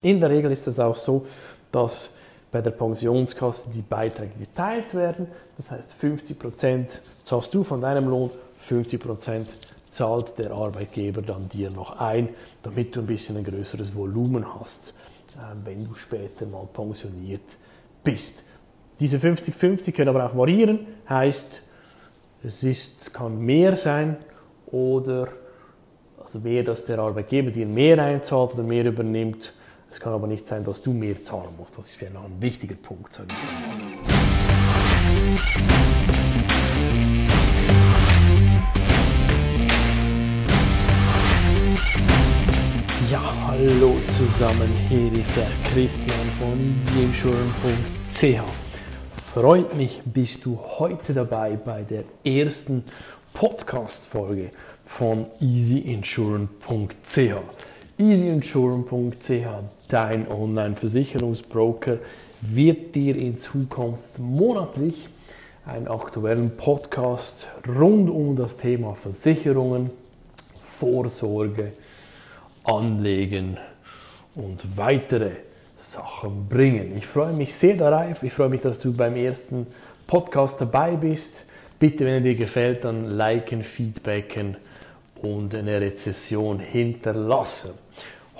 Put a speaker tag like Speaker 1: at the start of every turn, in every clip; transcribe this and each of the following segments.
Speaker 1: In der Regel ist es auch so, dass bei der Pensionskasse die Beiträge geteilt werden. Das heißt, 50% zahlst du von deinem Lohn, 50% zahlt der Arbeitgeber dann dir noch ein, damit du ein bisschen ein größeres Volumen hast, äh, wenn du später mal pensioniert bist. Diese 50-50 können aber auch variieren, heißt, es ist, kann mehr sein oder also mehr, dass der Arbeitgeber dir mehr einzahlt oder mehr übernimmt. Es kann aber nicht sein, dass du mehr zahlen musst. Das ist ja noch ein wichtiger Punkt. Sage ich Ja, hallo zusammen, hier ist der Christian von easyinsurance.ch. Freut mich, bist du heute dabei bei der ersten Podcast-Folge von easyinsurance.ch. Easyinsurance.ch, dein Online-Versicherungsbroker, wird dir in Zukunft monatlich einen aktuellen Podcast rund um das Thema Versicherungen, Vorsorge, Anlegen und weitere Sachen bringen. Ich freue mich sehr darauf. Ich freue mich, dass du beim ersten Podcast dabei bist. Bitte, wenn er dir gefällt, dann liken, feedbacken und eine Rezession hinterlassen.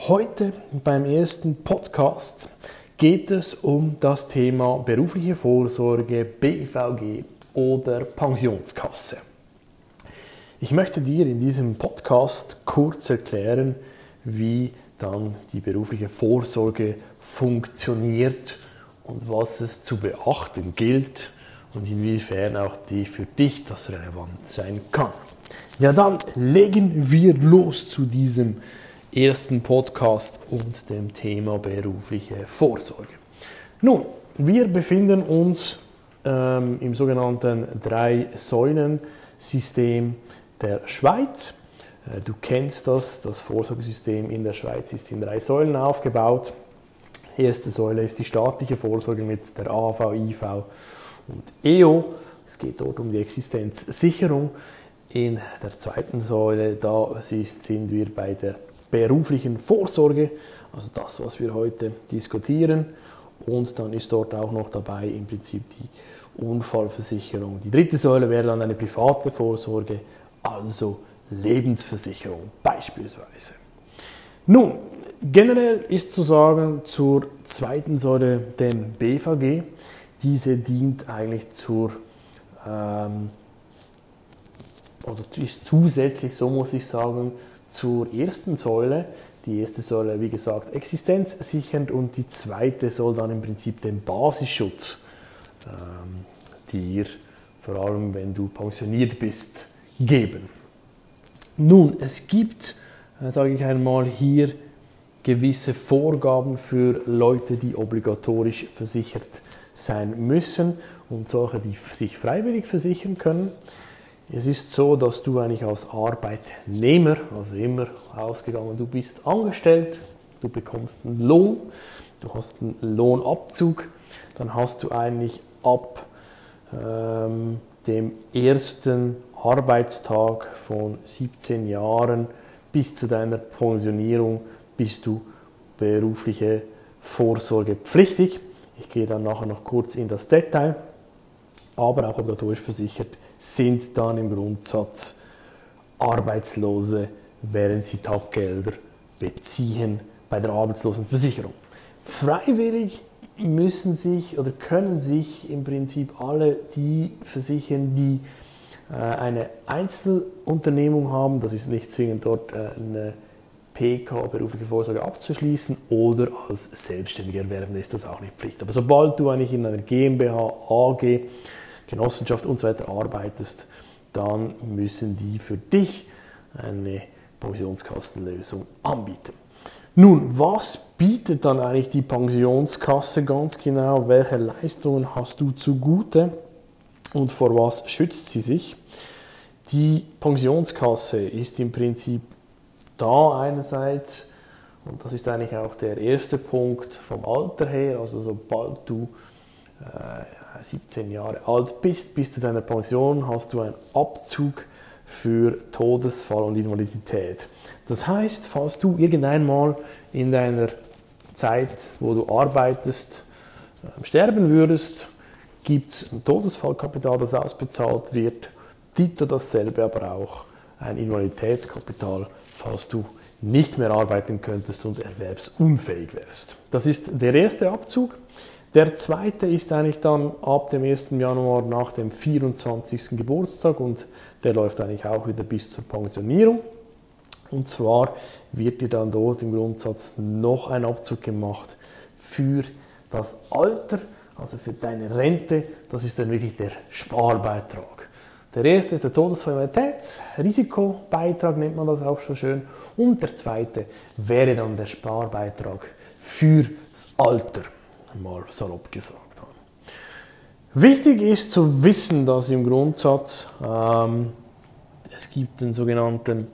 Speaker 1: Heute beim ersten Podcast geht es um das Thema berufliche Vorsorge, BVG oder Pensionskasse. Ich möchte dir in diesem Podcast kurz erklären, wie dann die berufliche Vorsorge funktioniert und was es zu beachten gilt und inwiefern auch die für dich das relevant sein kann. Ja, dann legen wir los zu diesem ersten Podcast und dem Thema berufliche Vorsorge. Nun, wir befinden uns ähm, im sogenannten Drei-Säulen-System der Schweiz. Äh, du kennst das, das Vorsorgesystem in der Schweiz ist in drei Säulen aufgebaut. Die erste Säule ist die staatliche Vorsorge mit der AV, IV und EO. Es geht dort um die Existenzsicherung. In der zweiten Säule, da sind wir bei der beruflichen Vorsorge, also das, was wir heute diskutieren. Und dann ist dort auch noch dabei im Prinzip die Unfallversicherung. Die dritte Säule wäre dann eine private Vorsorge, also Lebensversicherung beispielsweise. Nun, generell ist zu sagen zur zweiten Säule, dem BVG, diese dient eigentlich zur, ähm, oder ist zusätzlich, so muss ich sagen, zur ersten Säule. Die erste Säule, wie gesagt, existenzsichernd und die zweite soll dann im Prinzip den Basisschutz ähm, dir, vor allem wenn du pensioniert bist, geben. Nun, es gibt, äh, sage ich einmal, hier gewisse Vorgaben für Leute, die obligatorisch versichert sein müssen und solche, die sich freiwillig versichern können. Es ist so, dass du eigentlich als Arbeitnehmer, also immer ausgegangen, du bist angestellt, du bekommst einen Lohn, du hast einen Lohnabzug, dann hast du eigentlich ab ähm, dem ersten Arbeitstag von 17 Jahren bis zu deiner Pensionierung bist du berufliche Vorsorge pflichtig. Ich gehe dann nachher noch kurz in das Detail, aber auch obligatorisch versichert sind dann im Grundsatz Arbeitslose, während sie Taggelder beziehen bei der Arbeitslosenversicherung. Freiwillig müssen sich oder können sich im Prinzip alle die versichern, die äh, eine Einzelunternehmung haben. Das ist nicht zwingend dort äh, eine PK, berufliche Vorsorge abzuschließen oder als selbstständiger Erwerbender ist das auch nicht Pflicht. Aber sobald du eigentlich in einer GmbH, AG, Genossenschaft und so weiter arbeitest, dann müssen die für dich eine Pensionskassenlösung anbieten. Nun, was bietet dann eigentlich die Pensionskasse ganz genau? Welche Leistungen hast du zugute und vor was schützt sie sich? Die Pensionskasse ist im Prinzip da einerseits, und das ist eigentlich auch der erste Punkt vom Alter her, also sobald du äh, 17 Jahre alt bist, bis zu deiner Pension hast du einen Abzug für Todesfall und Invalidität. Das heißt, falls du irgendeinmal in deiner Zeit, wo du arbeitest, ähm, sterben würdest, gibt es ein Todesfallkapital, das ausbezahlt wird. Dito dasselbe aber auch ein Invaliditätskapital, falls du nicht mehr arbeiten könntest und erwerbsunfähig wärst. Das ist der erste Abzug. Der zweite ist eigentlich dann ab dem 1. Januar nach dem 24. Geburtstag und der läuft eigentlich auch wieder bis zur Pensionierung. Und zwar wird dir dann dort im Grundsatz noch ein Abzug gemacht für das Alter, also für deine Rente. Das ist dann wirklich der Sparbeitrag. Der erste ist der Todesfallmalitätsrisikobeitrag, nennt man das auch schon schön. Und der zweite wäre dann der Sparbeitrag fürs Alter, mal salopp gesagt. Wichtig ist zu wissen, dass im Grundsatz ähm, es gibt den sogenannten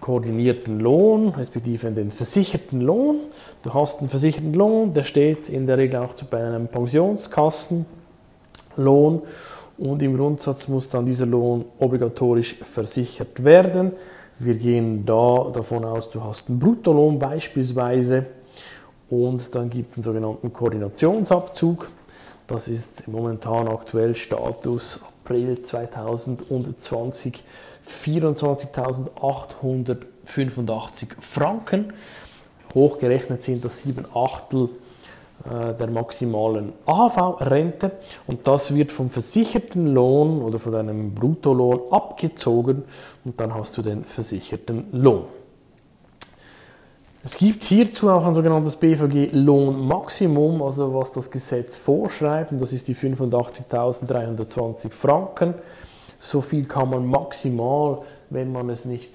Speaker 1: koordinierten Lohn, respektive den versicherten Lohn. Du hast einen versicherten Lohn, der steht in der Regel auch bei einem Pensionskassenlohn und im Grundsatz muss dann dieser Lohn obligatorisch versichert werden. Wir gehen da davon aus, du hast einen Bruttolohn beispielsweise und dann gibt es einen sogenannten Koordinationsabzug. Das ist momentan aktuell Status April 2020 24.885 Franken. Hochgerechnet sind das sieben Achtel äh, der maximalen AHV-Rente und das wird vom versicherten Lohn oder von deinem Bruttolohn abgezogen und dann hast du den versicherten Lohn. Es gibt hierzu auch ein sogenanntes BVG-Lohnmaximum, also was das Gesetz vorschreibt, und das ist die 85.320 Franken. So viel kann man maximal, wenn man es nicht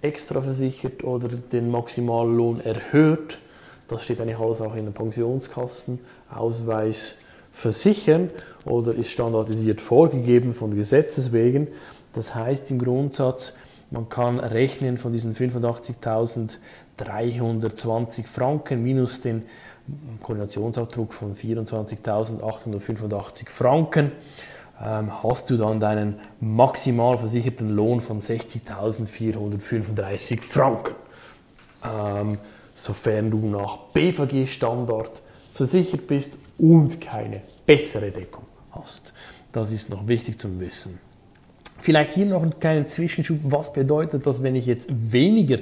Speaker 1: extra versichert oder den Maximallohn erhöht, das steht eigentlich alles auch in der Pensionskassenausweis versichern oder ist standardisiert vorgegeben von Gesetzes wegen. Das heißt im Grundsatz, man kann rechnen von diesen 85.320 Franken minus den Koordinationsabdruck von 24.885 Franken ähm, hast du dann deinen maximal versicherten Lohn von 60.435 Franken. Ähm, sofern du nach BVG-Standard versichert bist und keine bessere Deckung hast. Das ist noch wichtig zum Wissen. Vielleicht hier noch einen kleinen Zwischenschub. Was bedeutet das, wenn ich jetzt weniger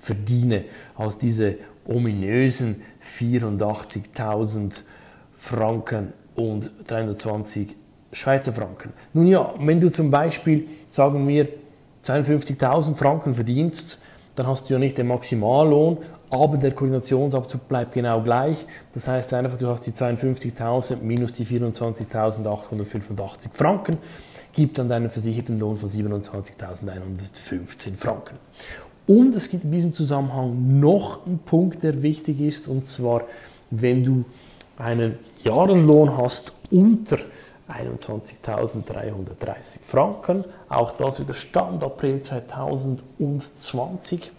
Speaker 1: verdiene als diese ominösen 84.000 Franken und 320 Schweizer Franken? Nun ja, wenn du zum Beispiel, sagen wir, 52.000 Franken verdienst, dann hast du ja nicht den Maximallohn, aber der Koordinationsabzug bleibt genau gleich. Das heißt einfach, du hast die 52.000 minus die 24.885 Franken, gibt dann deinen versicherten Lohn von 27.115 Franken. Und es gibt in diesem Zusammenhang noch einen Punkt, der wichtig ist, und zwar, wenn du einen Jahreslohn hast unter 21.330 Franken, auch das wieder Stand April 2020,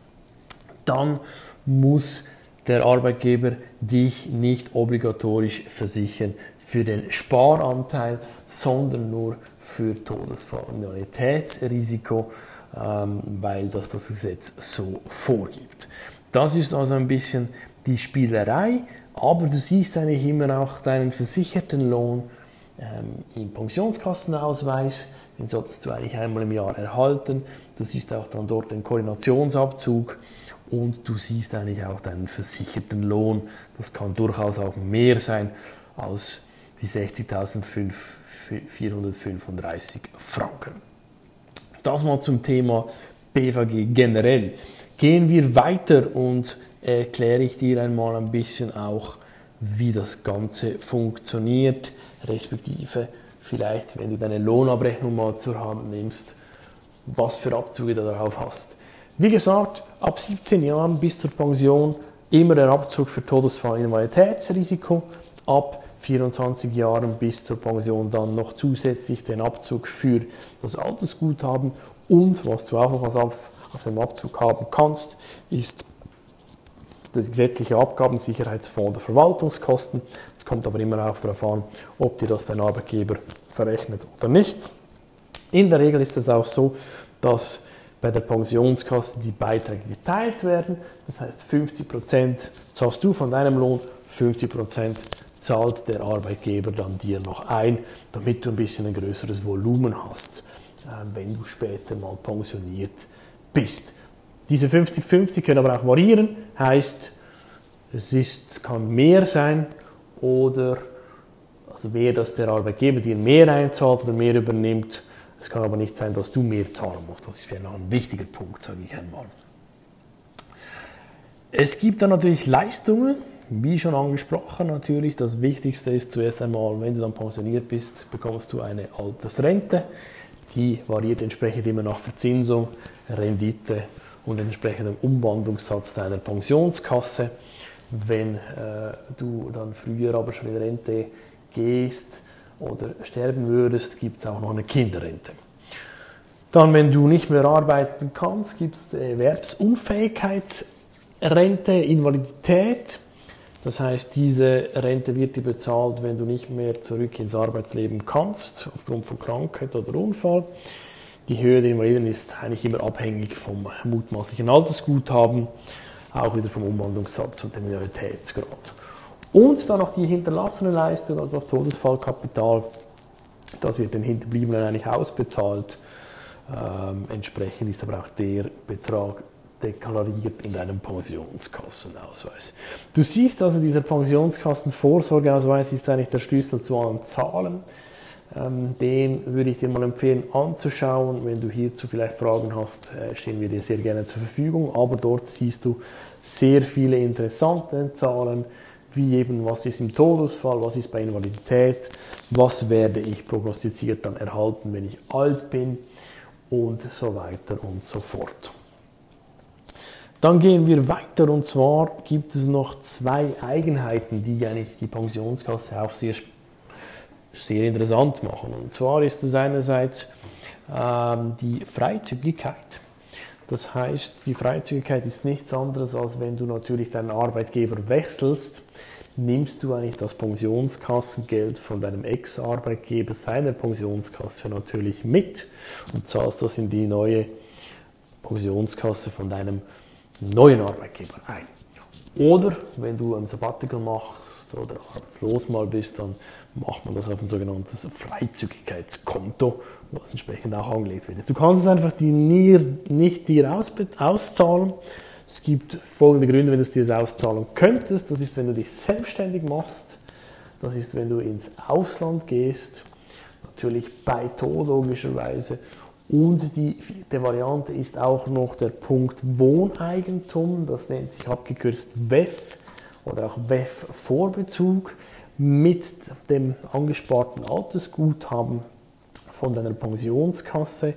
Speaker 1: dann muss der Arbeitgeber dich nicht obligatorisch versichern für den Sparanteil, sondern nur für Todesfall Realitätsrisiko, ähm, weil das das Gesetz so vorgibt. Das ist also ein bisschen die Spielerei, aber du siehst eigentlich immer auch deinen versicherten Lohn ähm, im Pensionskassenausweis, den solltest du eigentlich einmal im Jahr erhalten. Du siehst auch dann dort den Koordinationsabzug und du siehst eigentlich auch deinen versicherten Lohn. Das kann durchaus auch mehr sein als die 60.435 Franken. Das mal zum Thema BVG generell. Gehen wir weiter und erkläre ich dir einmal ein bisschen auch, wie das Ganze funktioniert, respektive vielleicht, wenn du deine Lohnabrechnung mal zur Hand nimmst, was für Abzüge du darauf hast. Wie gesagt, ab 17 Jahren bis zur Pension immer der Abzug für Todesfall Invaliditätsrisiko, ab 24 Jahren bis zur Pension dann noch zusätzlich den Abzug für das Altersguthaben und was du auch auf, auf dem Abzug haben kannst, ist der gesetzliche Abgabensicherheitsfonds der Verwaltungskosten. Es kommt aber immer auch darauf an, ob dir das dein Arbeitgeber verrechnet oder nicht. In der Regel ist es auch so, dass bei der Pensionskasse die Beiträge geteilt werden. Das heißt, 50% zahlst du von deinem Lohn, 50% zahlt der Arbeitgeber dann dir noch ein, damit du ein bisschen ein größeres Volumen hast, äh, wenn du später mal pensioniert bist. Diese 50-50 können aber auch variieren, heißt, es ist, kann mehr sein oder also mehr, dass der Arbeitgeber dir mehr einzahlt oder mehr übernimmt. Es kann aber nicht sein, dass du mehr zahlen musst. Das ist ja noch ein wichtiger Punkt, sage ich einmal. Es gibt dann natürlich Leistungen, wie schon angesprochen natürlich. Das Wichtigste ist zuerst einmal, wenn du dann pensioniert bist, bekommst du eine Altersrente. Die variiert entsprechend immer nach Verzinsung, Rendite und entsprechendem Umwandlungssatz deiner Pensionskasse. Wenn äh, du dann früher aber schon in Rente gehst oder sterben würdest, gibt es auch noch eine Kinderrente. Dann, wenn du nicht mehr arbeiten kannst, gibt es Erwerbsunfähigkeitsrente, Invalidität. Das heißt, diese Rente wird dir bezahlt, wenn du nicht mehr zurück ins Arbeitsleben kannst, aufgrund von Krankheit oder Unfall. Die Höhe der Invaliden ist eigentlich immer abhängig vom mutmaßlichen Altersguthaben, auch wieder vom Umwandlungssatz und dem Minoritätsgrad. Und dann noch die hinterlassene Leistung, also das Todesfallkapital, das wird den Hinterbliebenen eigentlich ausbezahlt. Ähm, entsprechend ist aber auch der Betrag deklariert in deinem Pensionskassenausweis. Du siehst also, dieser Pensionskassenvorsorgeausweis ist eigentlich der Schlüssel zu allen Zahlen. Ähm, den würde ich dir mal empfehlen anzuschauen. Wenn du hierzu vielleicht Fragen hast, äh, stehen wir dir sehr gerne zur Verfügung. Aber dort siehst du sehr viele interessante Zahlen, wie eben was ist im Todesfall, was ist bei Invalidität, was werde ich prognostiziert dann erhalten, wenn ich alt bin und so weiter und so fort. Dann gehen wir weiter und zwar gibt es noch zwei Eigenheiten, die eigentlich die Pensionskasse auch sehr, sehr interessant machen. Und zwar ist es einerseits ähm, die Freizügigkeit. Das heißt, die Freizügigkeit ist nichts anderes, als wenn du natürlich deinen Arbeitgeber wechselst, nimmst du eigentlich das Pensionskassengeld von deinem Ex-Arbeitgeber, seiner Pensionskasse natürlich mit und zahlst das in die neue Pensionskasse von deinem neuen Arbeitgeber ein. Oder wenn du ein Sabbatical machst oder arbeitslos mal bist, dann macht man das auf ein sogenanntes Freizügigkeitskonto, was entsprechend auch angelegt wird. Du kannst es einfach die nicht dir auszahlen. Es gibt folgende Gründe, wenn du es dir auszahlen könntest. Das ist, wenn du dich selbstständig machst. Das ist, wenn du ins Ausland gehst. Natürlich bei Tod logischerweise. Und die vierte Variante ist auch noch der Punkt Wohneigentum, das nennt sich abgekürzt WEF oder auch WEF-Vorbezug mit dem angesparten Altersguthaben von deiner Pensionskasse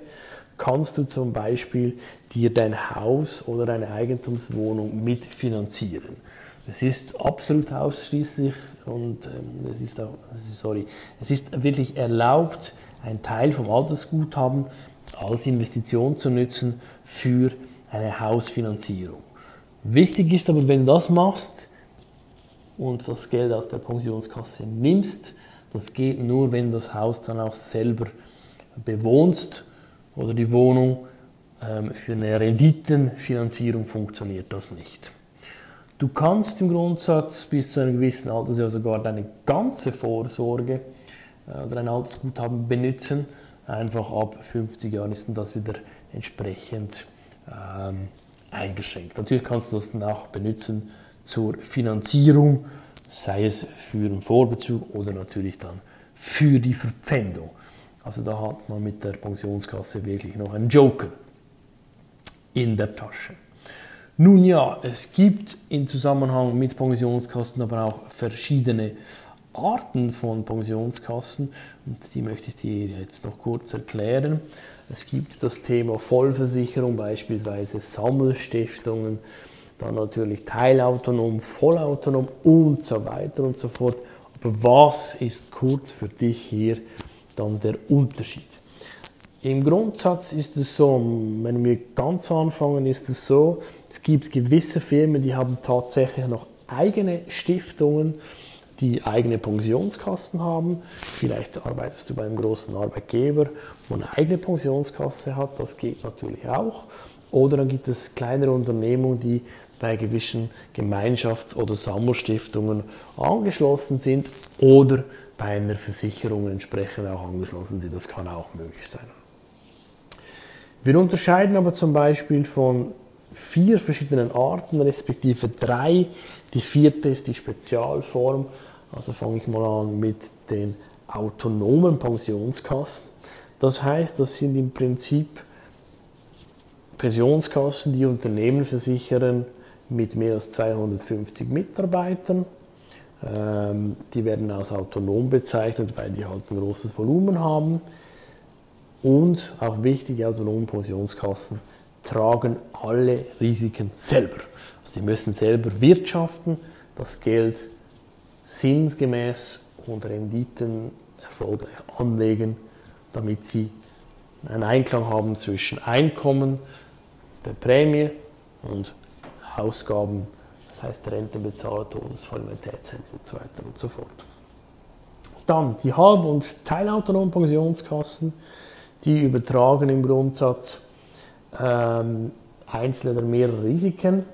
Speaker 1: kannst du zum Beispiel dir dein Haus oder deine Eigentumswohnung mitfinanzieren. Es ist absolut ausschließlich und ähm, es ist auch, sorry, es ist wirklich erlaubt, einen Teil vom Altersguthaben als Investition zu nutzen für eine Hausfinanzierung. Wichtig ist aber, wenn du das machst und das Geld aus der Pensionskasse nimmst, das geht nur, wenn du das Haus dann auch selber bewohnst oder die Wohnung. Ähm, für eine Renditenfinanzierung funktioniert das nicht. Du kannst im Grundsatz bis zu einem gewissen Alter sogar deine ganze Vorsorge äh, oder ein Altersguthaben benutzen einfach ab 50 Jahren ist das wieder entsprechend ähm, eingeschränkt. Natürlich kannst du das dann auch benutzen zur Finanzierung, sei es für einen Vorbezug oder natürlich dann für die Verpfändung. Also da hat man mit der Pensionskasse wirklich noch einen Joker in der Tasche. Nun ja, es gibt im Zusammenhang mit Pensionskassen aber auch verschiedene Arten von Pensionskassen und die möchte ich dir jetzt noch kurz erklären. Es gibt das Thema Vollversicherung, beispielsweise Sammelstiftungen, dann natürlich teilautonom, vollautonom und so weiter und so fort. Aber was ist kurz für dich hier dann der Unterschied? Im Grundsatz ist es so, wenn wir ganz anfangen, ist es so, es gibt gewisse Firmen, die haben tatsächlich noch eigene Stiftungen, die eigene Pensionskassen haben. Vielleicht arbeitest du bei einem großen Arbeitgeber, wo eine eigene Pensionskasse hat, das geht natürlich auch. Oder dann gibt es kleinere Unternehmungen, die bei gewissen Gemeinschafts- oder Sammelstiftungen angeschlossen sind oder bei einer Versicherung entsprechend auch angeschlossen sind. Das kann auch möglich sein. Wir unterscheiden aber zum Beispiel von vier verschiedenen Arten, respektive drei. Die vierte ist die Spezialform. Also fange ich mal an mit den autonomen Pensionskassen. Das heißt, das sind im Prinzip Pensionskassen, die Unternehmen versichern mit mehr als 250 Mitarbeitern. Ähm, die werden als autonom bezeichnet, weil die halt ein großes Volumen haben. Und auch wichtige autonome Pensionskassen tragen alle Risiken selber. Also sie müssen selber wirtschaften, das Geld sinngemäß und Renditen erfolgreich anlegen, damit sie einen Einklang haben zwischen Einkommen der Prämie und Ausgaben, das heißt Rente bezahlen, Todesfall, Invaliditätsrente und so weiter und so fort. Dann die halb- und teilautonomen Pensionskassen, die übertragen im Grundsatz ähm, einzelne oder mehrere Risiken.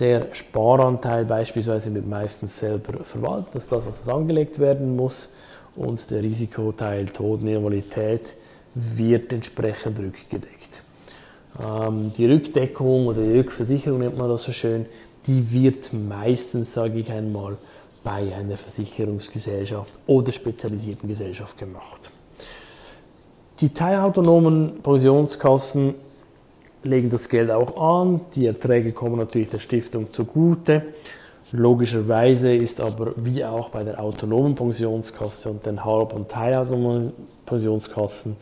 Speaker 1: Der Sparanteil beispielsweise wird meistens selber verwaltet, das ist das, was angelegt werden muss. Und der Risikoteil Tod Invalidität wird entsprechend rückgedeckt. Ähm, die Rückdeckung oder die Rückversicherung nennt man das so schön, die wird meistens, sage ich einmal, bei einer Versicherungsgesellschaft oder spezialisierten Gesellschaft gemacht. Die teilautonomen Pensionskassen legen das Geld auch an, die Erträge kommen natürlich der Stiftung zugute. Logischerweise ist aber wie auch bei der autonomen Pensionskasse und den halb- und teilautonomen Pensionskassen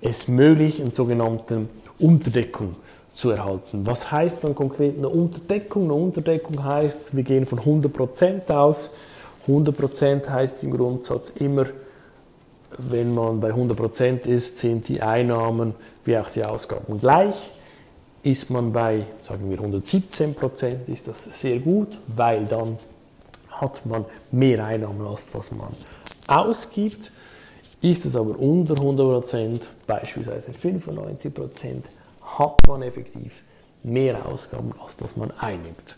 Speaker 1: es möglich, einen sogenannten Unterdeckung zu erhalten. Was heißt dann konkret eine Unterdeckung? Eine Unterdeckung heißt, wir gehen von 100% aus. 100% heißt im Grundsatz immer, wenn man bei 100% ist, sind die Einnahmen wie auch die Ausgaben gleich. Ist man bei, sagen wir 117%, ist das sehr gut, weil dann hat man mehr Einnahmen, als das man ausgibt. Ist es aber unter 100%, beispielsweise 95%, hat man effektiv mehr Ausgaben, als das man einnimmt.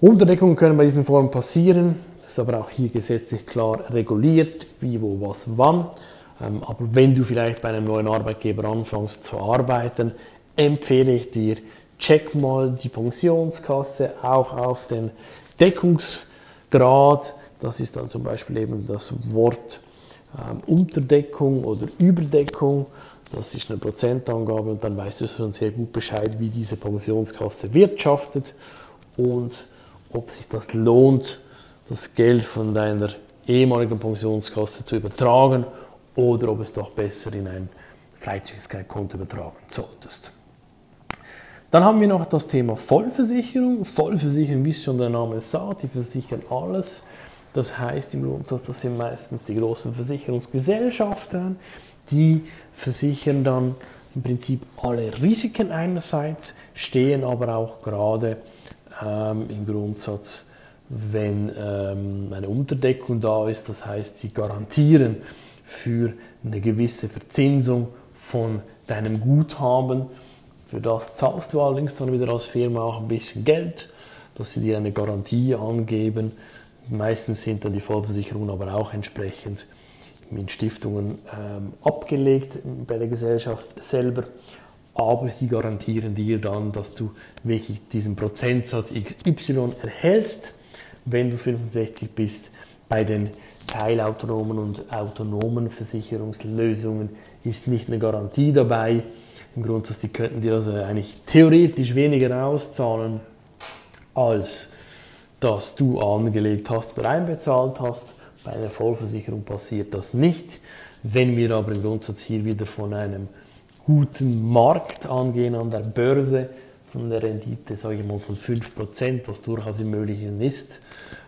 Speaker 1: Unterdeckungen können bei diesen Formen passieren, ist aber auch hier gesetzlich klar reguliert, wie, wo, was, wann. Ähm, aber wenn du vielleicht bei einem neuen Arbeitgeber anfängst zu arbeiten, empfehle ich dir, check mal die Pensionskasse auch auf den Deckungsgrad. Das ist dann zum Beispiel eben das Wort ähm, Unterdeckung oder Überdeckung. Das ist eine Prozentangabe und dann weißt du schon sehr gut Bescheid, wie diese Pensionskasse wirtschaftet und ob sich das lohnt, das Geld von deiner ehemaligen Pensionskasse zu übertragen oder ob es doch besser in ein Freizügigkeitskonto übertragen solltest. Dann haben wir noch das Thema Vollversicherung. Vollversicherung, wie es schon der Name sagt, die versichern alles. Das heißt im Grundsatz, das sind meistens die großen Versicherungsgesellschaften, die versichern dann im Prinzip alle Risiken einerseits, stehen aber auch gerade ähm, im Grundsatz, wenn ähm, eine Unterdeckung da ist, das heißt, sie garantieren für eine gewisse Verzinsung von deinem Guthaben. Für das zahlst du allerdings dann wieder als Firma auch ein bisschen Geld, dass sie dir eine Garantie angeben Meistens sind dann die Vollversicherungen aber auch entsprechend in Stiftungen ähm, abgelegt bei der Gesellschaft selber. Aber sie garantieren dir dann, dass du wirklich diesen Prozentsatz XY erhältst, wenn du 65 bist. Bei den teilautonomen und autonomen Versicherungslösungen ist nicht eine Garantie dabei. Im Grundsatz, die könnten dir also eigentlich theoretisch weniger auszahlen als das du angelegt hast oder einbezahlt hast. Bei einer Vollversicherung passiert das nicht. Wenn wir aber im Grundsatz hier wieder von einem guten Markt angehen an der Börse, von der Rendite, sage ich mal, von 5%, was durchaus im Möglichen ist,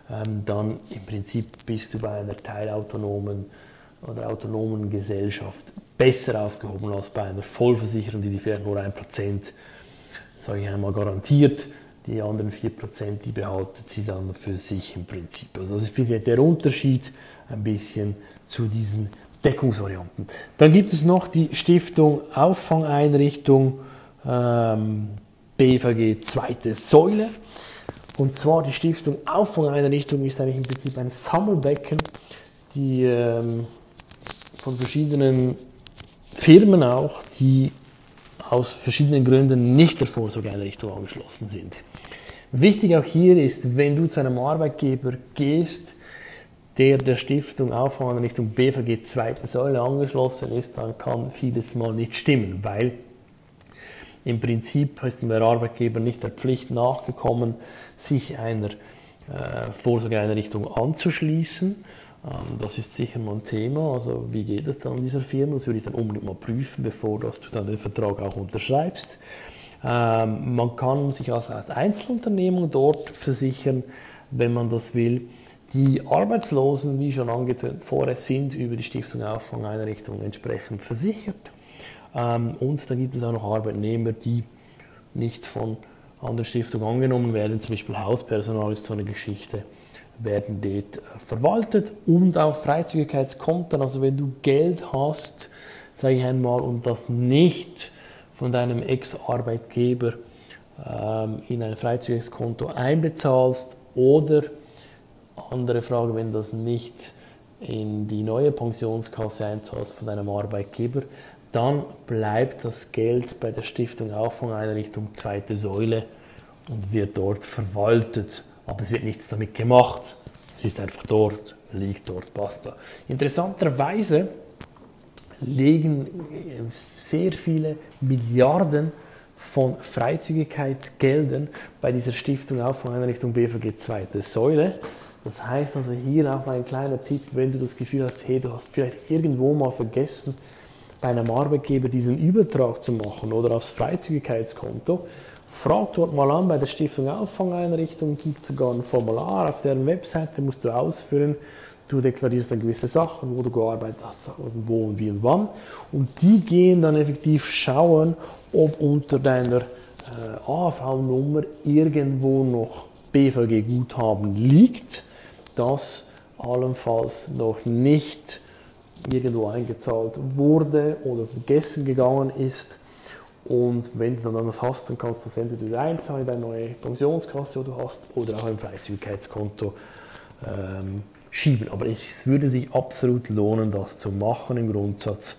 Speaker 1: ähm, dann im Prinzip bist du bei einer teilautonomen oder autonomen Gesellschaft besser aufgehoben als bei einer Vollversicherung, die dir vielleicht nur 1%, sage ich einmal, garantiert die anderen 4%, die behaltet sie dann für sich im Prinzip. Also das ist der Unterschied ein bisschen zu diesen Deckungsvarianten. Dann gibt es noch die Stiftung Auffangeinrichtung ähm, BVG zweite Säule. Und zwar die Stiftung Auffangeinrichtung ist eigentlich im Prinzip ein Sammelbecken, die ähm, von verschiedenen Firmen auch, die aus verschiedenen Gründen nicht der Vorsorgeeinrichtung angeschlossen sind. Wichtig auch hier ist, wenn du zu einem Arbeitgeber gehst, der der Stiftung Auffangeinrichtung BVG zweite Säule angeschlossen ist, dann kann vieles mal nicht stimmen, weil im Prinzip ist der Arbeitgeber nicht der Pflicht nachgekommen, sich einer äh, Vorsorgeeinrichtung anzuschließen. Ähm, das ist sicher mal ein Thema. Also wie geht es dann dieser Firma? Das würde ich dann unbedingt mal prüfen, bevor du dann den Vertrag auch unterschreibst. Ähm, man kann sich als Einzelunternehmung dort versichern, wenn man das will. Die Arbeitslosen, wie schon angetönt vorher, sind über die Stiftung Auffangeinrichtung entsprechend versichert. Ähm, und dann gibt es auch noch Arbeitnehmer, die nicht von anderen Stiftungen angenommen werden, zum Beispiel Hauspersonal ist so eine Geschichte, werden dort äh, verwaltet und auch Freizügigkeitskonten, also wenn du Geld hast, sage ich einmal, und das nicht von deinem Ex-Arbeitgeber ähm, in ein Freizügigkeitskonto einbezahlst oder andere Frage, wenn das nicht in die neue Pensionskasse einzahlst von deinem Arbeitgeber, dann bleibt das Geld bei der Stiftung Auffangeinrichtung zweite Säule und wird dort verwaltet. Aber es wird nichts damit gemacht. Es ist einfach dort, liegt dort, basta. Interessanterweise legen sehr viele Milliarden von Freizügigkeitsgeldern bei dieser Stiftung Auffangeinrichtung BVG zweite Säule. Das heißt also hier auch ein kleiner Tipp, wenn du das Gefühl hast, hey, du hast vielleicht irgendwo mal vergessen, bei einem Arbeitgeber diesen Übertrag zu machen oder aufs Freizügigkeitskonto, frag dort mal an bei der Stiftung Auffangeinrichtung, gibt es sogar ein Formular auf deren Webseite, musst du ausfüllen. Du deklarierst dann gewisse Sachen, wo du gearbeitet hast, wo und wie und wann. Und die gehen dann effektiv schauen, ob unter deiner äh, AV-Nummer irgendwo noch BVG-Guthaben liegt, das allenfalls noch nicht irgendwo eingezahlt wurde oder vergessen gegangen ist. Und wenn du dann das hast, dann kannst du das entweder einzahlen in deine neue Pensionskasse, die du hast, oder auch im Freizügigkeitskonto ähm, schieben. Aber es würde sich absolut lohnen, das zu machen im Grundsatz.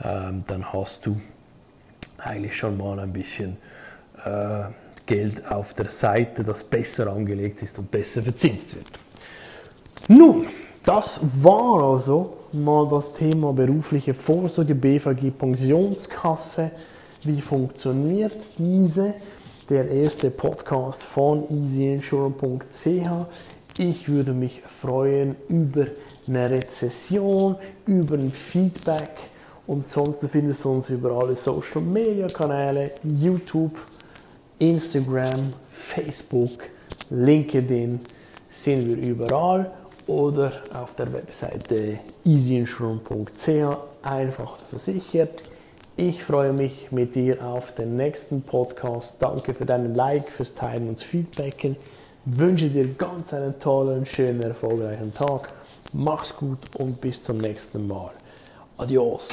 Speaker 1: Ähm, dann hast du eigentlich schon mal ein bisschen äh, Geld auf der Seite, das besser angelegt ist und besser verzinst wird. Nun, das war also mal das Thema berufliche Vorsorge, BVG Pensionskasse. Wie funktioniert diese? Der erste Podcast von easyinsurance.ch. Ich würde mich freuen über eine Rezession, über ein Feedback und sonst du findest uns über alle Social Media Kanäle, YouTube, Instagram, Facebook, LinkedIn, sind wir überall oder auf der Webseite easyinsurance.ch einfach versichert. Ich freue mich mit dir auf den nächsten Podcast. Danke für deinen Like, fürs Teilen und Feedbacken. Wünsche dir ganz einen tollen, schönen, erfolgreichen Tag. Mach's gut und bis zum nächsten Mal. Adios.